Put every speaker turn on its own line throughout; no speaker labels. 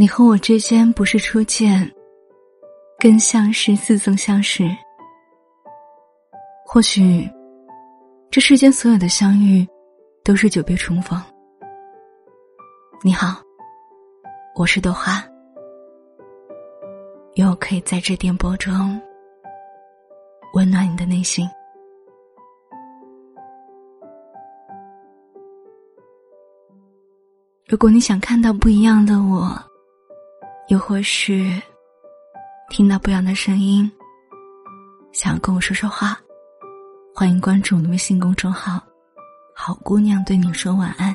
你和我之间不是初见，更像是似曾相识。或许，这世间所有的相遇，都是久别重逢。你好，我是朵花，愿我可以在这电波中温暖你的内心。如果你想看到不一样的我，又或是听到不一样的声音，想跟我说说话。欢迎关注我的微信公众号“好姑娘对你说晚安”。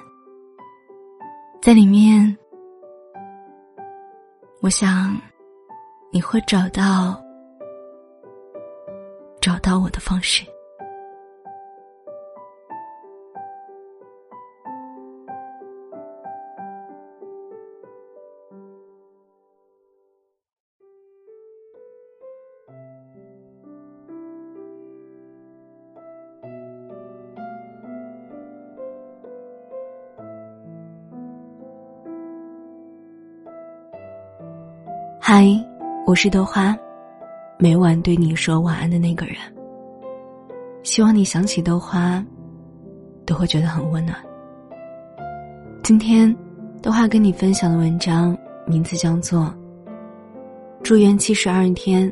在里面，我想你会找到找到我的方式。嗨，我是豆花，每晚对你说晚安的那个人。希望你想起豆花，都会觉得很温暖。今天，豆花跟你分享的文章名字叫做《住院七十二天，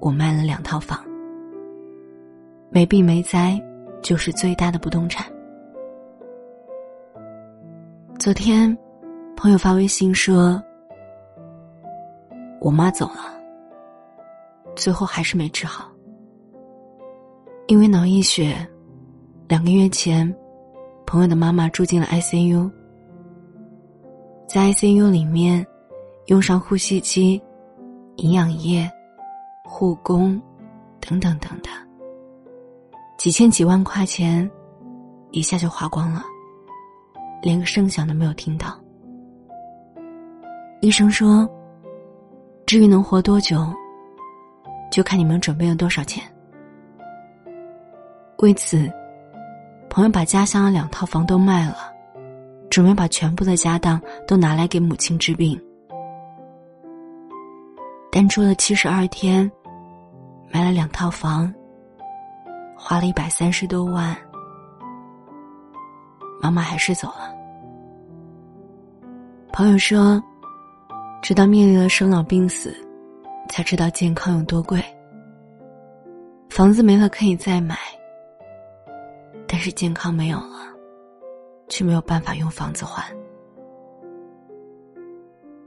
我卖了两套房》，没病没灾，就是最大的不动产。昨天，朋友发微信说。我妈走了，最后还是没治好，因为脑溢血。两个月前，朋友的妈妈住进了 ICU，在 ICU 里面，用上呼吸机、营养液、护工等等等等，几千几万块钱，一下就花光了，连个声响都没有听到。医生说。至于能活多久，就看你们准备了多少钱。为此，朋友把家乡的两套房都卖了，准备把全部的家当都拿来给母亲治病。但住了七十二天，买了两套房，花了一百三十多万，妈妈还是走了。朋友说。直到面临了生老病死，才知道健康有多贵。房子没了可以再买，但是健康没有了，却没有办法用房子还。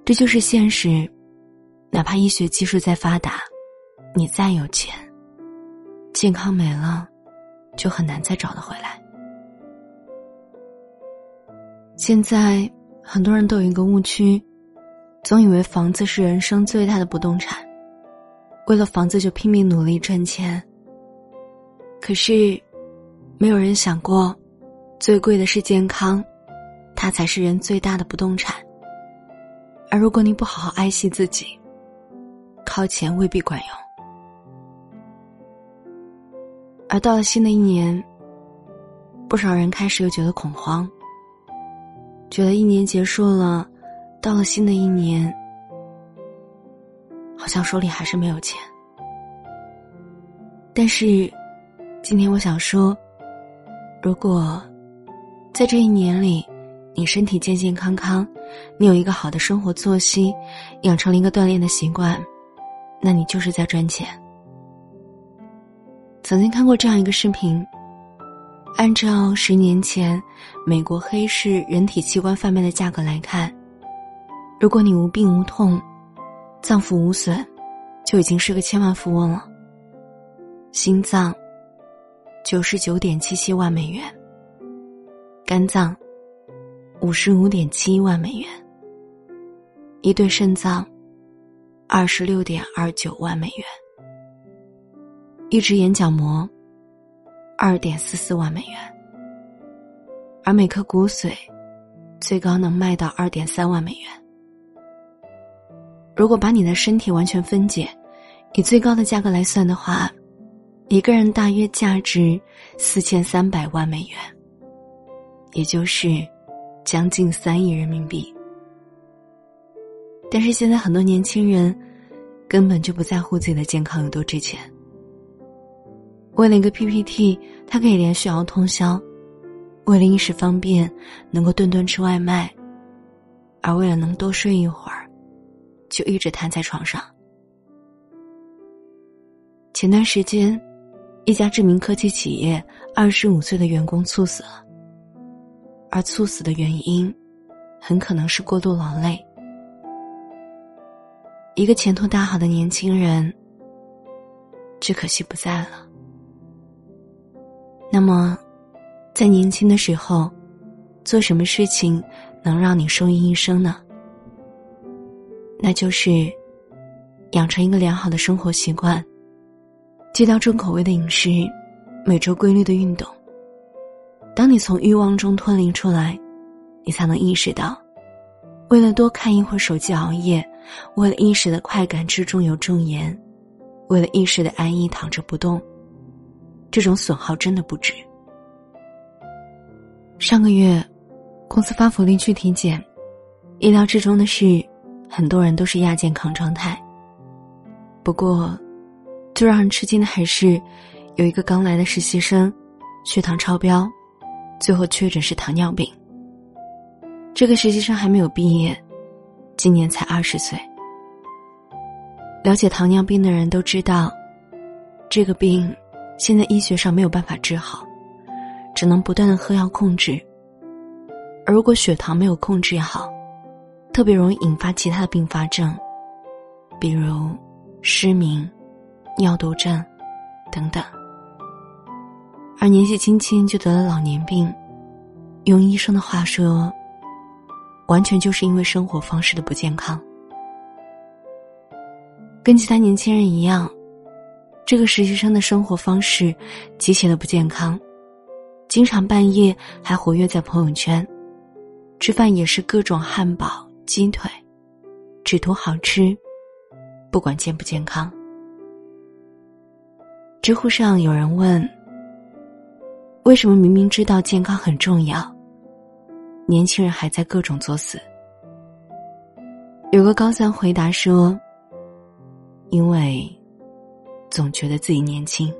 这就是现实。哪怕医学技术再发达，你再有钱，健康没了，就很难再找得回来。现在很多人都有一个误区。总以为房子是人生最大的不动产，为了房子就拼命努力赚钱。可是，没有人想过，最贵的是健康，它才是人最大的不动产。而如果你不好好爱惜自己，靠钱未必管用。而到了新的一年，不少人开始又觉得恐慌，觉得一年结束了。到了新的一年，好像手里还是没有钱。但是，今天我想说，如果在这一年里，你身体健健康康，你有一个好的生活作息，养成了一个锻炼的习惯，那你就是在赚钱。曾经看过这样一个视频，按照十年前美国黑市人体器官贩卖的价格来看。如果你无病无痛，脏腑无损，就已经是个千万富翁了。心脏，九十九点七七万美元；肝脏，五十五点七万美元；一对肾脏，二十六点二九万美元；一只眼角膜，二点四四万美元；而每颗骨髓，最高能卖到二点三万美元。如果把你的身体完全分解，以最高的价格来算的话，一个人大约价值四千三百万美元，也就是将近三亿人民币。但是现在很多年轻人根本就不在乎自己的健康有多值钱。为了一个 PPT，他可以连续熬通宵；为了一时方便，能够顿顿吃外卖；而为了能多睡一会儿，就一直瘫在床上。前段时间，一家知名科技企业二十五岁的员工猝死了，而猝死的原因，很可能是过度劳累。一个前途大好的年轻人，只可惜不在了。那么，在年轻的时候，做什么事情能让你受益一生呢？那就是养成一个良好的生活习惯，戒掉重口味的饮食，每周规律的运动。当你从欲望中脱离出来，你才能意识到，为了多看一会儿手机熬夜，为了一时的快感之中有重盐，为了一时的安逸躺着不动。这种损耗真的不值。上个月，公司发福利去体检，意料之中的是，很多人都是亚健康状态。不过，最让人吃惊的还是，有一个刚来的实习生，血糖超标，最后确诊是糖尿病。这个实习生还没有毕业，今年才二十岁。了解糖尿病的人都知道，这个病。现在医学上没有办法治好，只能不断的喝药控制。而如果血糖没有控制好，特别容易引发其他的并发症，比如失明、尿毒症等等。而年纪轻轻就得了老年病，用医生的话说，完全就是因为生活方式的不健康。跟其他年轻人一样。这个实习生的生活方式极其的不健康，经常半夜还活跃在朋友圈，吃饭也是各种汉堡、鸡腿，只图好吃，不管健不健康。知乎上有人问：“为什么明明知道健康很重要，年轻人还在各种作死？”有个高三回答说：“因为。”总觉得自己年轻，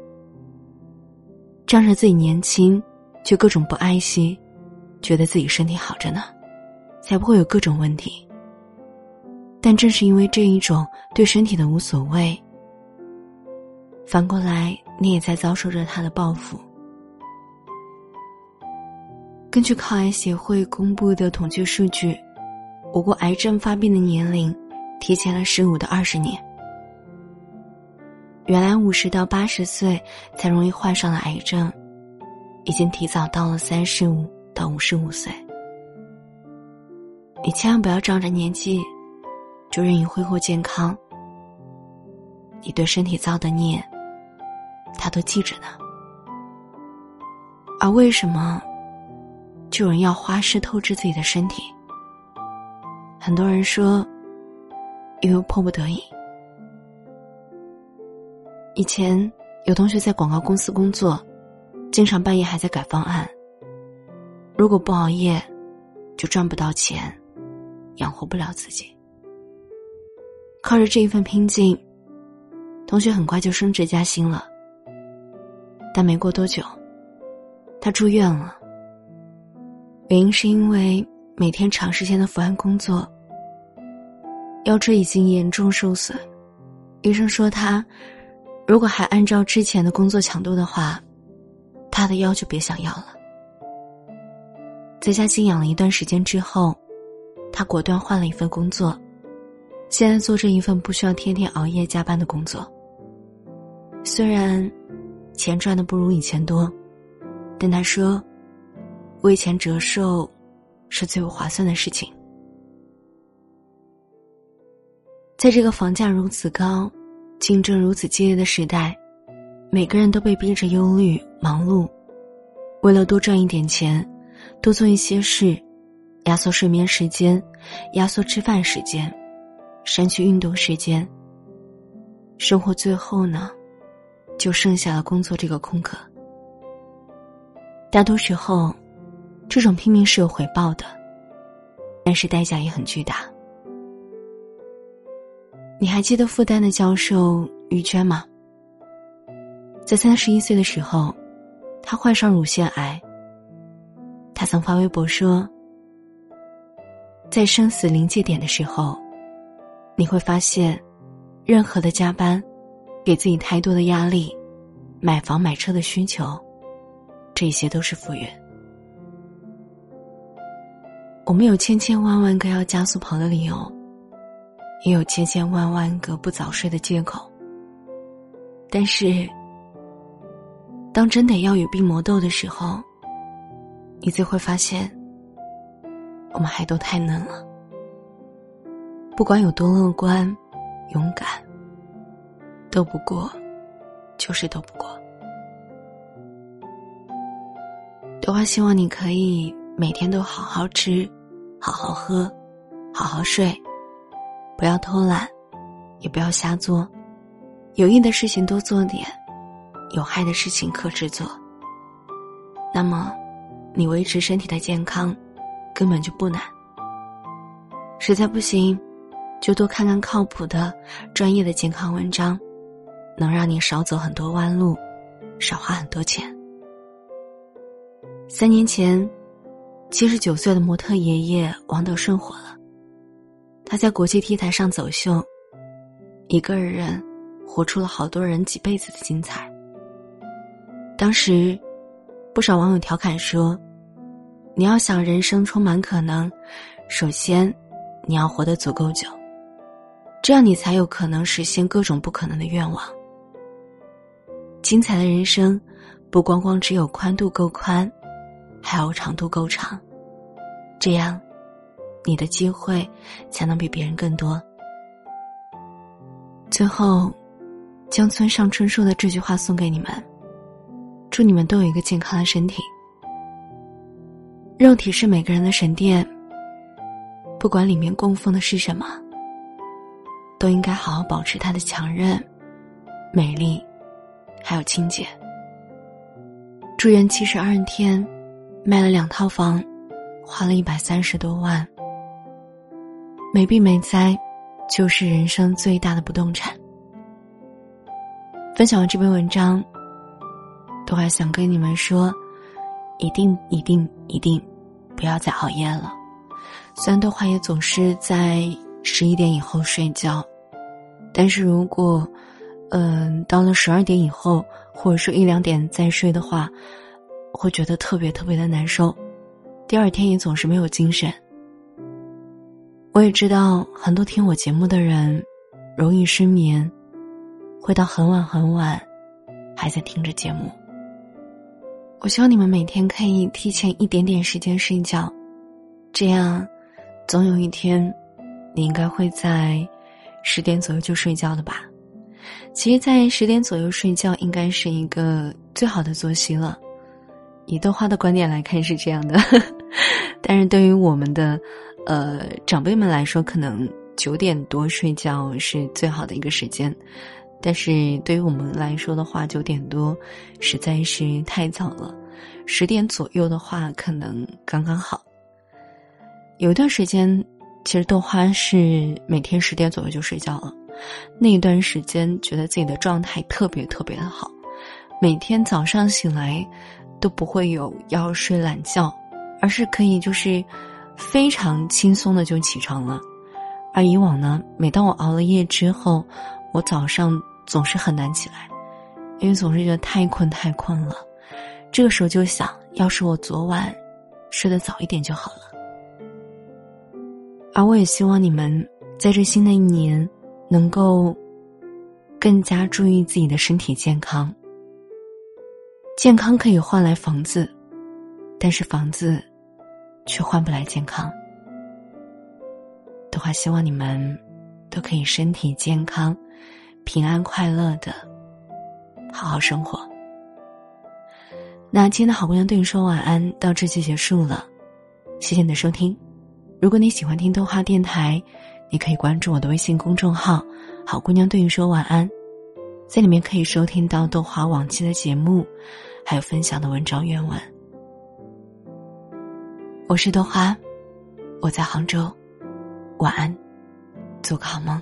仗着自己年轻，却各种不爱惜，觉得自己身体好着呢，才不会有各种问题。但正是因为这一种对身体的无所谓，反过来你也在遭受着他的报复。根据抗癌协会公布的统计数据，我国癌症发病的年龄提前了十五到二十年。原来五十到八十岁才容易患上了癌症，已经提早到了三十五到五十五岁。你千万不要仗着年纪，就任意挥霍健康。你对身体造的孽，他都记着呢。而为什么，就有人要花式透支自己的身体？很多人说，因为迫不得已。以前有同学在广告公司工作，经常半夜还在改方案。如果不熬夜，就赚不到钱，养活不了自己。靠着这一份拼劲，同学很快就升职加薪了。但没过多久，他住院了。原因是因为每天长时间的伏案工作，腰椎已经严重受损，医生说他。如果还按照之前的工作强度的话，他的腰就别想要了。在家静养了一段时间之后，他果断换了一份工作，现在做这一份不需要天天熬夜加班的工作。虽然钱赚的不如以前多，但他说，为钱折寿是最不划算的事情。在这个房价如此高。竞争如此激烈的时代，每个人都被逼着忧虑、忙碌，为了多赚一点钱，多做一些事，压缩睡眠时间，压缩吃饭时间，删去运动时间。生活最后呢，就剩下了工作这个空壳。大多时候，这种拼命是有回报的，但是代价也很巨大。你还记得复旦的教授于娟吗？在三十一岁的时候，她患上乳腺癌。她曾发微博说：“在生死临界点的时候，你会发现，任何的加班，给自己太多的压力，买房买车的需求，这些都是浮云。我们有千千万万个要加速跑的理由。”也有千千万万个不早睡的借口，但是，当真得要与病魔斗的时候，你就会发现，我们还都太嫩了。不管有多乐观、勇敢，斗不过，就是斗不过。朵花希望你可以每天都好好吃，好好喝，好好睡。不要偷懒，也不要瞎做，有益的事情多做点，有害的事情克制做。那么，你维持身体的健康，根本就不难。实在不行，就多看看靠谱的、专业的健康文章，能让你少走很多弯路，少花很多钱。三年前，七十九岁的模特爷爷王德顺火了。他在国际 T 台上走秀，一个人活出了好多人几辈子的精彩。当时，不少网友调侃说：“你要想人生充满可能，首先你要活得足够久，这样你才有可能实现各种不可能的愿望。精彩的人生，不光光只有宽度够宽，还要长度够长，这样。”你的机会才能比别人更多。最后，将村上春树的这句话送给你们：祝你们都有一个健康的身体。肉体是每个人的神殿，不管里面供奉的是什么，都应该好好保持它的强韧、美丽，还有清洁。住院七十二天，卖了两套房，花了一百三十多万。没病没灾，就是人生最大的不动产。分享完这篇文章，都还想跟你们说，一定一定一定，不要再熬夜了。虽然豆花也总是在十一点以后睡觉，但是如果，嗯，到了十二点以后，或者说一两点再睡的话，会觉得特别特别的难受，第二天也总是没有精神。我也知道很多听我节目的人容易失眠，会到很晚很晚还在听着节目。我希望你们每天可以提前一点点时间睡觉，这样总有一天你应该会在十点左右就睡觉的吧。其实，在十点左右睡觉应该是一个最好的作息了。以豆花的观点来看是这样的，但是对于我们的。呃，长辈们来说，可能九点多睡觉是最好的一个时间，但是对于我们来说的话，九点多实在是太早了。十点左右的话，可能刚刚好。有一段时间，其实豆花是每天十点左右就睡觉了，那一段时间觉得自己的状态特别特别的好，每天早上醒来都不会有要睡懒觉，而是可以就是。非常轻松的就起床了，而以往呢，每当我熬了夜之后，我早上总是很难起来，因为总是觉得太困太困了。这个时候就想，要是我昨晚睡得早一点就好了。而我也希望你们在这新的一年，能够更加注意自己的身体健康。健康可以换来房子，但是房子。却换不来健康。的话，希望你们都可以身体健康、平安快乐的好好生活。那今天的好姑娘对你说晚安，到这就结束了。谢谢你的收听。如果你喜欢听豆花电台，你可以关注我的微信公众号“好姑娘对你说晚安”，在里面可以收听到豆花往期的节目，还有分享的文章原文。我是豆花，我在杭州，晚安，做个好梦。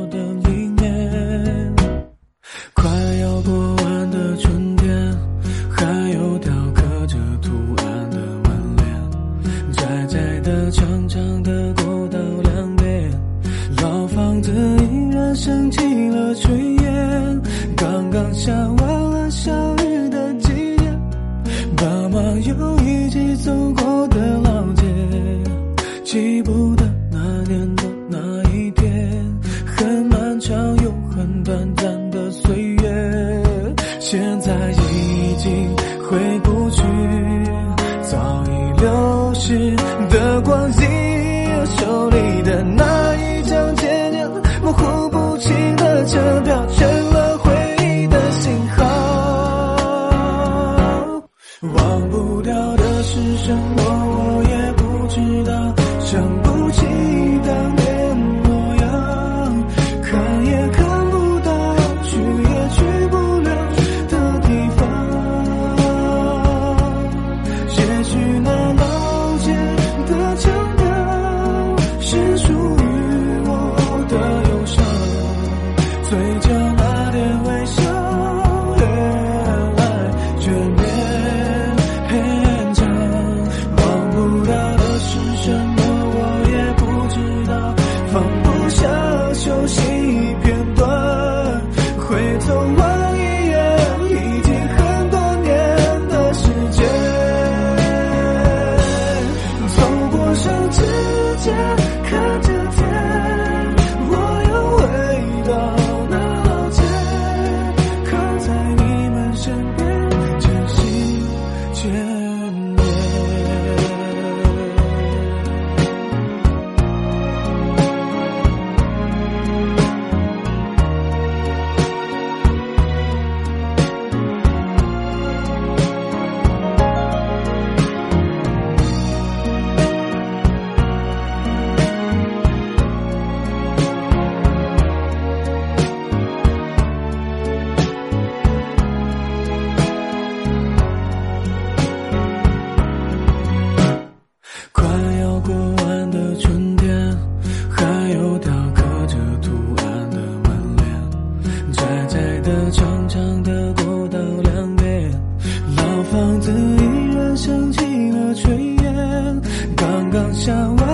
炊烟刚刚下完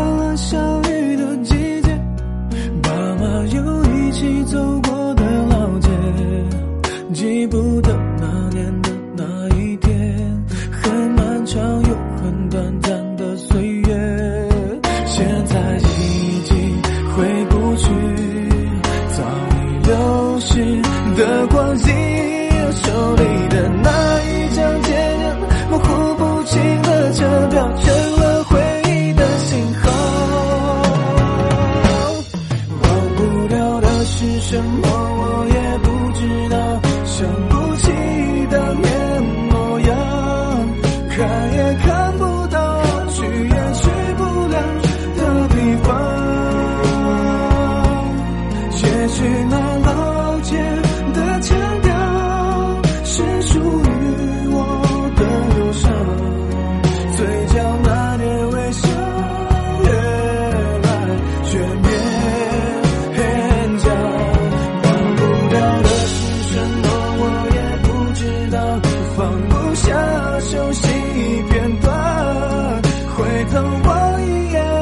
一样。